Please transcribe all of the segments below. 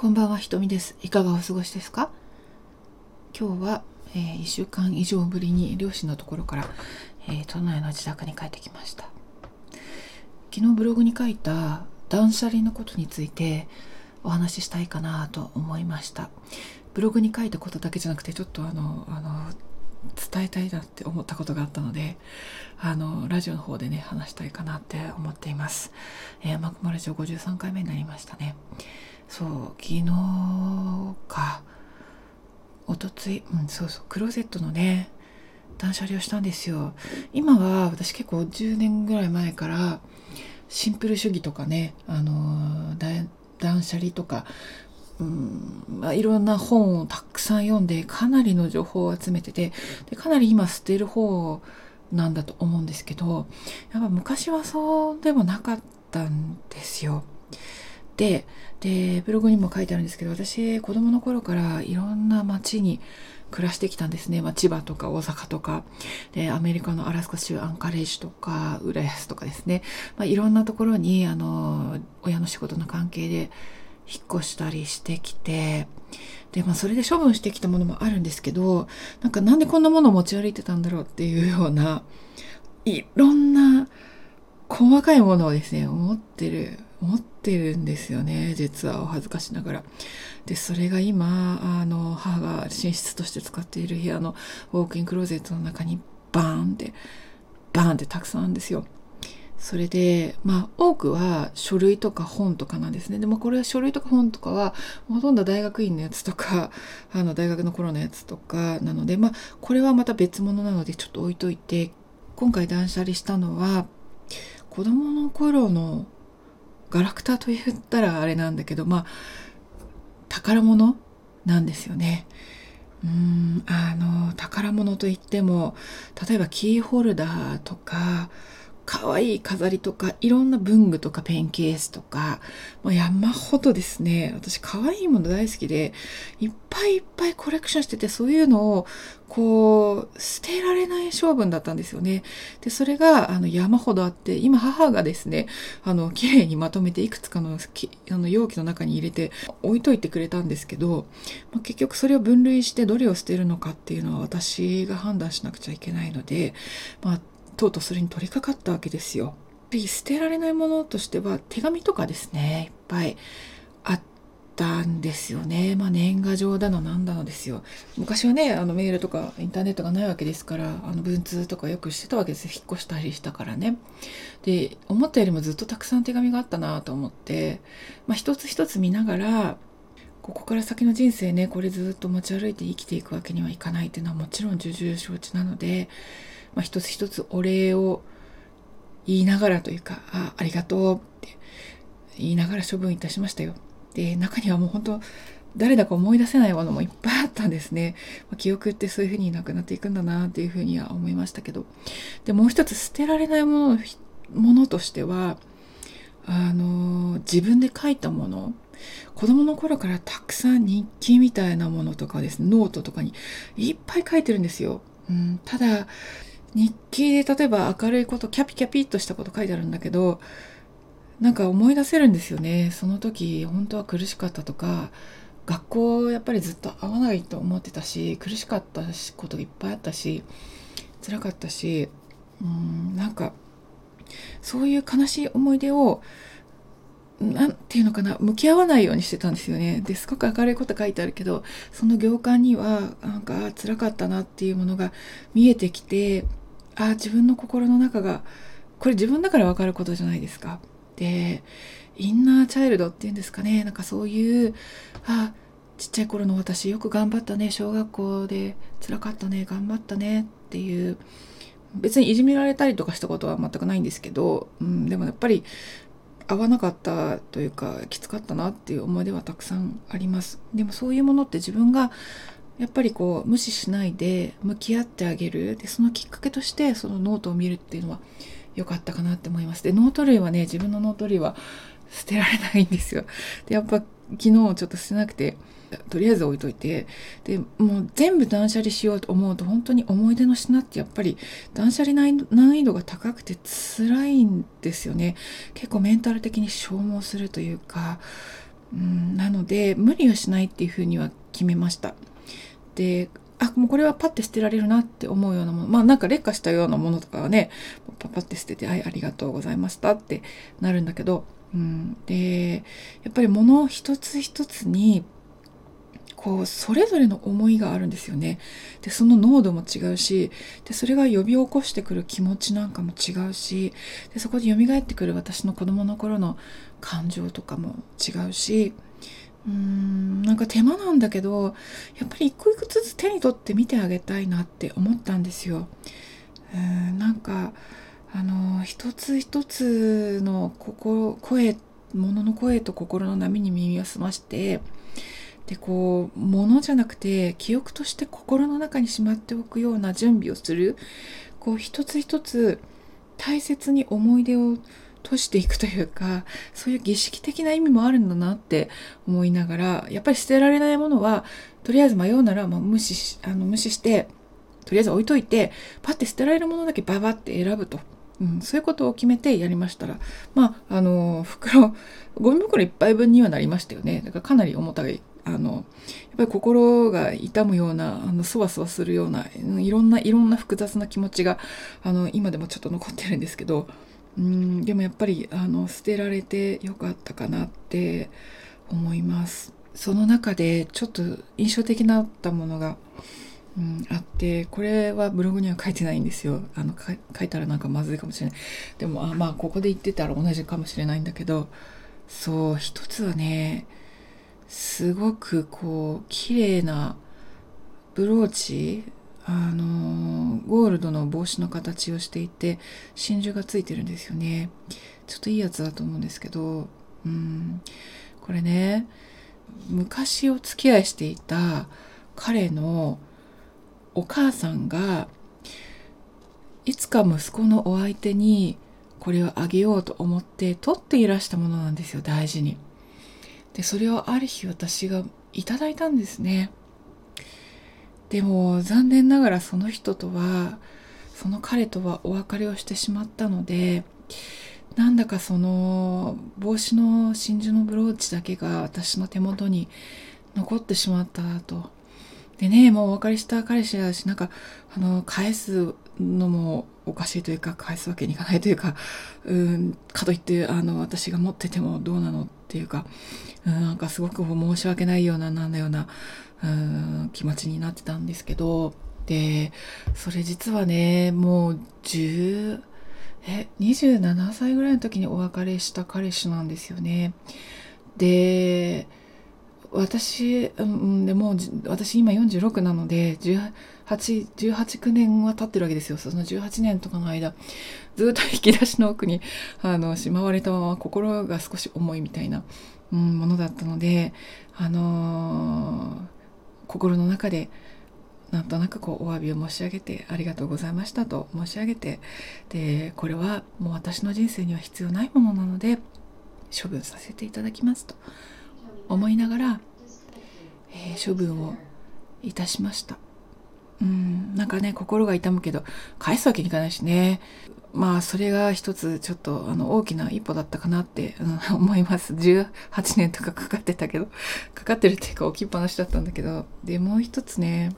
こんばんは、ひとみです。いかがお過ごしですか？今日は、えー、1週間以上ぶりに両親のところから、えー、都内の自宅に帰ってきました。昨日ブログに書いた断捨離のことについてお話ししたいかなと思いました。ブログに書いたことだけじゃなくて、ちょっとあの、あの、伝えたいなって思ったことがあったので、あの、ラジオの方でね、話したいかなって思っています。えー、マクマラジオ53回目になりましたね。そう昨日かおとついうんそうそうクローゼットのね断捨離をしたんですよ今は私結構10年ぐらい前からシンプル主義とかねあの断捨離とかうんまあ、いろんな本をたくさん読んでかなりの情報を集めててでかなり今捨てる方なんだと思うんですけどやっぱ昔はそうでもなかったんですよ。ででブログにも書いてあるんですけど私子供の頃からいろんな街に暮らしてきたんですね、まあ、千葉とか大阪とか。でアメリカのアラスカ州アンカレージュとか浦安とかですね、まあ、いろんなところにあの親の仕事の関係で引っ越したりしてきてで、まあ、それで処分してきたものもあるんですけどなんかなんでこんなものを持ち歩いてたんだろうっていうようないろんな細かいものをですね思ってる持ってるんですよね実はお恥ずかしながら。でそれが今あの母が寝室として使っている部屋のウォークインクローゼットの中にバーンってバーンってたくさんあるんですよ。それで、まあ、多くは書類とか本とかなんですね。でもこれは書類とか本とかは、ほとんど大学院のやつとか、あの、大学の頃のやつとかなので、まあ、これはまた別物なのでちょっと置いといて、今回断捨離したのは、子供の頃のガラクタと言ったらあれなんだけどまあ宝物なんですよね。うんあの宝物といっても例えばキーホルダーとか可愛い飾りとか、いろんな文具とかペンケースとか、もう山ほどですね、私可愛いもの大好きで、いっぱいいっぱいコレクションしてて、そういうのを、こう、捨てられない性分だったんですよね。で、それが、あの、山ほどあって、今母がですね、あの、綺麗にまとめていくつかのあの容器の中に入れて置いといてくれたんですけど、まあ、結局それを分類してどれを捨てるのかっていうのは私が判断しなくちゃいけないので、まあ、とうとうそれに取り掛かったわけですよ。捨てられないものとしては手紙とかですねいっぱいあったんですよね。まあ年賀状だのなんだのですよ。昔はねあのメールとかインターネットがないわけですからあの文通とかよくしてたわけです引っ越したりしたからね。で思ったよりもずっとたくさん手紙があったなと思って、まあ、一つ一つ見ながらここから先の人生ねこれずっと持ち歩いて生きていくわけにはいかないっていうのはもちろん重々承知なのでまあ、一つ一つお礼を言いながらというか、あ、ありがとうって言いながら処分いたしましたよ。で、中にはもう本当、誰だか思い出せないものもいっぱいあったんですね。まあ、記憶ってそういうふうになくなっていくんだなっていうふうには思いましたけど。で、もう一つ捨てられないものものとしては、あの、自分で書いたもの、子供の頃からたくさん日記みたいなものとかですね、ノートとかにいっぱい書いてるんですよ。うん、ただ、日記で例えば明るいことキャピキャピっとしたこと書いてあるんだけどなんか思い出せるんですよねその時本当は苦しかったとか学校やっぱりずっと会わないと思ってたし苦しかったこといっぱいあったし辛かったしうんなんかそういう悲しい思い出をなんていうのかな向き合わないようにしてたんですよね。ですごく明るいこと書いてあるけどその行間にはなんか辛かったなっていうものが見えてきてあ自分の心の中がこれ自分だから分かることじゃないですか。でインナーチャイルドっていうんですかね。なんかそういうあちっちゃい頃の私よく頑張ったね。小学校で辛かったね。頑張ったね。っていう別にいじめられたりとかしたことは全くないんですけど、うん、でもやっぱり合わなかったというかきつかったなっていう思い出はたくさんあります。でもそういうものって自分がやっぱりこう無視しないで向き合ってあげる。でそのきっかけとしてそのノートを見るっていうのは良かったかなって思います。でノート類はね自分のノート類は捨てられないんですよ。でやっぱ昨日ちょっと捨てなくてとりあえず置いといて。でもう全部断捨離しようと思うと本当に思い出の品ってやっぱり断捨離難易度が高くて辛いんですよね。結構メンタル的に消耗するというか。うんなので無理はしないっていうふうには決めました。であもうこれはパッて捨てられるなって思うようなものまあなんか劣化したようなものとかはねパパッて捨てて「はいありがとうございました」ってなるんだけど、うん、でやっぱり物一つ一つにこうそれぞれの思いがあるんですよね。でその濃度も違うしでそれが呼び起こしてくる気持ちなんかも違うしでそこで蘇ってくる私の子供の頃の感情とかも違うしうーんなんか手間なんだけどやっぱり一個一個ずつ手に取って見てあげたいなって思ったんですよ。うんなんかあの一つ一つの心声物の声と心の波に耳を澄ましてでこう物じゃなくて記憶として心の中にしまっておくような準備をするこう一つ一つ大切に思い出を閉じていくというかそういう儀式的な意味もあるんだなって思いながらやっぱり捨てられないものはとりあえず迷うなら、まあ、無視しあの無視してとりあえず置いといてパッて捨てられるものだけババって選ぶと。うん、そういうことを決めてやりましたらまああの袋ゴミ袋1杯分にはなりましたよねだからかなり重たいあのやっぱり心が痛むようなあのそわそわするようないろんないろんな複雑な気持ちがあの今でもちょっと残ってるんですけどうんでもやっぱりあの捨てられてよかったかなって思います。その中でちょっと印象的だったものが、うん、あってこれはブログには書いてないんですよ。あの書いたらなんかまずいかもしれない。でもあまあここで言ってたら同じかもしれないんだけどそう一つはねすごくこう綺麗なブローチあのゴールドの帽子の形をしていて真珠がついてるんですよねちょっといいやつだと思うんですけどうんこれね昔お付き合いしていた彼のお母さんがいつか息子のお相手にこれをあげようと思って取っていらしたものなんですよ大事に。でそれをある日私がいただいたんですね。でも残念ながらその人とはその彼とはお別れをしてしまったのでなんだかその帽子の真珠のブローチだけが私の手元に残ってしまったと。でね、もうお別れした彼氏だし、なんか、あの、返すのもおかしいというか、返すわけにいかないというか、うん、かといって、あの、私が持っててもどうなのっていうか、うん、なんかすごく申し訳ないような、なんだような、うん気持ちになってたんですけどでそれ実はねもう10え27歳ぐらいの時にお別れした彼氏なんですよねで私、うん、でも私今46なので18、18、年は経ってるわけですよ。その18年とかの間、ずっと引き出しの奥に、あの、しまわれたまま心が少し重いみたいな、うん、ものだったので、あのー心の中でなんとなくこうお詫びを申し上げてありがとうございましたと申し上げてでこれはもう私の人生には必要ないものなので処分させていただきますと思いながら、えー、処分をいたしました。うんなんかね心が痛むけど返すわけにいかないしね。まあそれが一つちょっとあの大きな一歩だったかなって、うん、思います。18年とかかかってたけど かかってるっていうか置きっぱなしだったんだけど。でもう一つね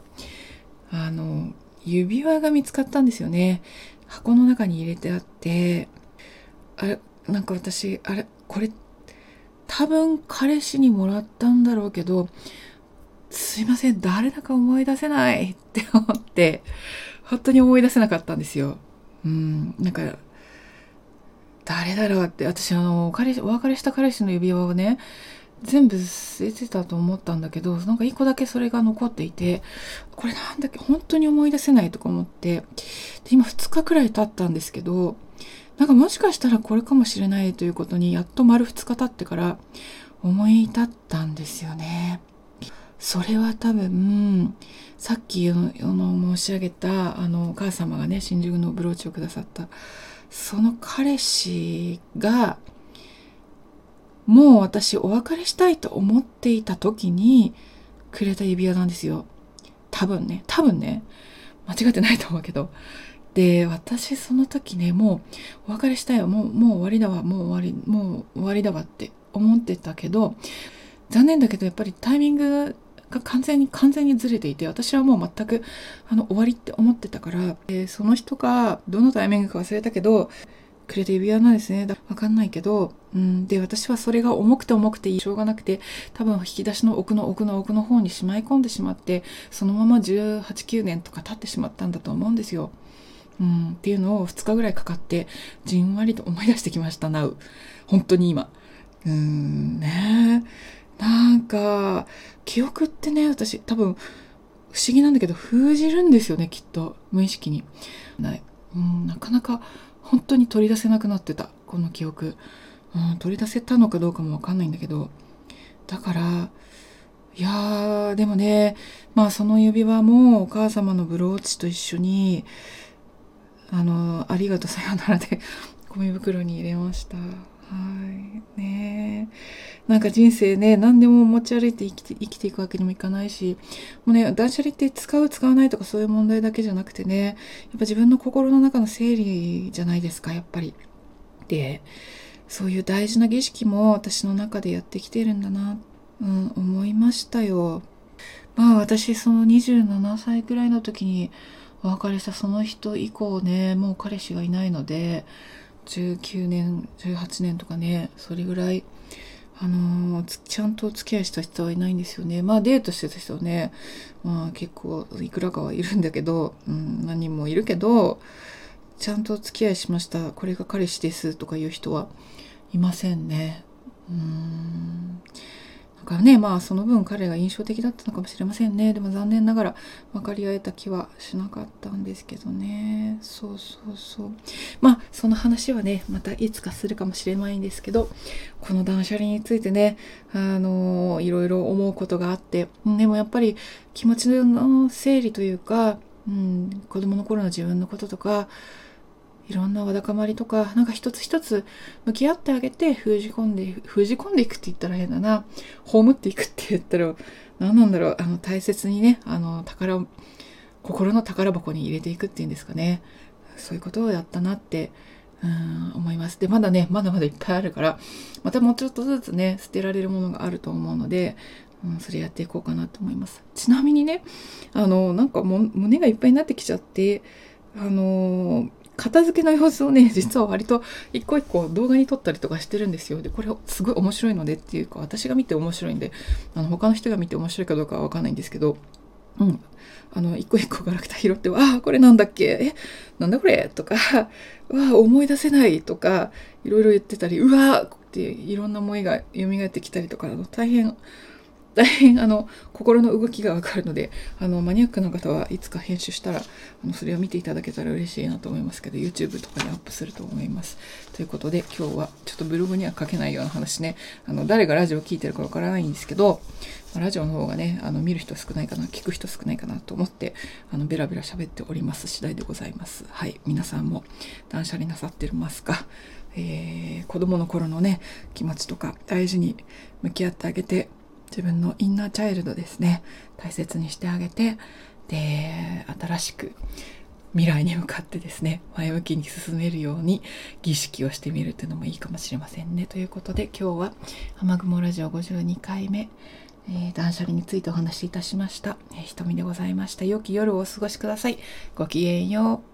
あの指輪が見つかったんですよね。箱の中に入れてあってあれなんか私あれこれ多分彼氏にもらったんだろうけどすいません誰だか思い出せないって思って本当に思い出せなかったんですよ。うんなんか誰だろうって私あの彼お別れした彼氏の指輪をね全部捨ててたと思ったんだけどなんか一個だけそれが残っていてこれなんだっけ本当に思い出せないとか思ってで今2日くらい経ったんですけどなんかもしかしたらこれかもしれないということにやっと丸2日経ってから思い至ったんですよね。それは多分さっきの申し上げたあのお母様がね新宿のブローチをくださったその彼氏がもう私お別れしたいと思っていた時にくれた指輪なんですよ。多分ね多分ね間違ってないと思うけど。で私その時ねもうお別れしたいわもうもう終わりだわもう終わりもう終わりだわって思ってたけど残念だけどやっぱりタイミングが完全に完全にずれていて私はもう全くあの終わりって思ってたから、えー、その人がどのタイミングか忘れたけどくれて指輪なんですね。わかんないけど、うん、で、私はそれが重くて重くてしょうがなくて、多分引き出しの奥の奥の奥の方にしまい込んでしまって、そのまま18、9年とか経ってしまったんだと思うんですよ。うん、っていうのを2日ぐらいかかって、じんわりと思い出してきました、なう。本当に今。うーん、ねえなんか、記憶ってね、私多分、不思議なんだけど、封じるんですよね、きっと。無意識に。ない。うん、なかなか本当に取り出せなくなってたこの記憶、うん、取り出せたのかどうかもわかんないんだけどだからいやーでもねまあその指輪もお母様のブローチと一緒にあのありがとうさよならで ゴミ袋に入れましたはいねなんか人生ね何でも持ち歩いて生きて生きていくわけにもいかないしもうね断捨離って使う使わないとかそういう問題だけじゃなくてねやっぱ自分の心の中の整理じゃないですかやっぱり。でそういう大事な儀式も私の中でやってきてるんだな、うん、思いましたよ。まあ私その27歳くらいの時にお別れしたその人以降ねもう彼氏がいないので19年18年とかねそれぐらいあのー、ちゃんとお付き合いした人はいないんですよね。まあデートしてた人はねまあ結構いくらかはいるんだけど、うん、何人もいるけどちゃんとお付き合いしました。これが彼氏ですとかいう人はいませんね。うん。だからね、まあその分彼が印象的だったのかもしれませんね。でも残念ながら分かり合えた気はしなかったんですけどね。そうそうそう。まあその話はね、またいつかするかもしれないんですけど、この断捨離についてね、あのいろいろ思うことがあって、でもやっぱり気持ちの整理というか、うん、子供の頃の自分のこととか、いろんなわだかまりとか、なんか一つ一つ向き合ってあげて封じ込んで、封じ込んでいくって言ったら変だな。葬っていくって言ったら、何なんだろう。あの、大切にね、あの、宝、心の宝箱に入れていくっていうんですかね。そういうことをやったなって、うん思います。で、まだね、まだまだいっぱいあるから、またもうちょっとずつね、捨てられるものがあると思うので、うん、それやっていこうかなと思います。ちなみにね、あの、なんかも胸がいっぱいになってきちゃって、あの片付けの様子をね、実は割と一個一個動画に撮ったりとかしてるんですよ。で、これすごい面白いのでっていうか、私が見て面白いんで、あの、他の人が見て面白いかどうかはわかんないんですけど、うん。あの、一個一個ガラクタ拾って、ああ、これなんだっけ？え、なんだこれ？とか、う わ思い出せないとか、いろいろ言ってたり、うわっていろんな思いが蘇ってきたりとか、の大変大変あの心の動きがわかるのであのマニアックな方はいつか編集したらあのそれを見ていただけたら嬉しいなと思いますけど YouTube とかにアップすると思います。ということで今日はちょっとブログには書けないような話ねあの誰がラジオを聴いてるかわからないんですけどラジオの方がねあの見る人少ないかな聞く人少ないかなと思ってあのベラベラ喋っております次第でございます。はい皆さんも断捨離なさってますか？えー、子供の頃のね気持ちとか大事に向き合ってあげて自分のインナーチャイルドですね。大切にしてあげてで新しく未来に向かってですね前向きに進めるように儀式をしてみるというのもいいかもしれませんね。ということで今日は雨雲ラジオ52回目えー、断捨離についてお話しいたしました、えー、瞳でございました。良き夜をお過ごしください。ごきげんよう。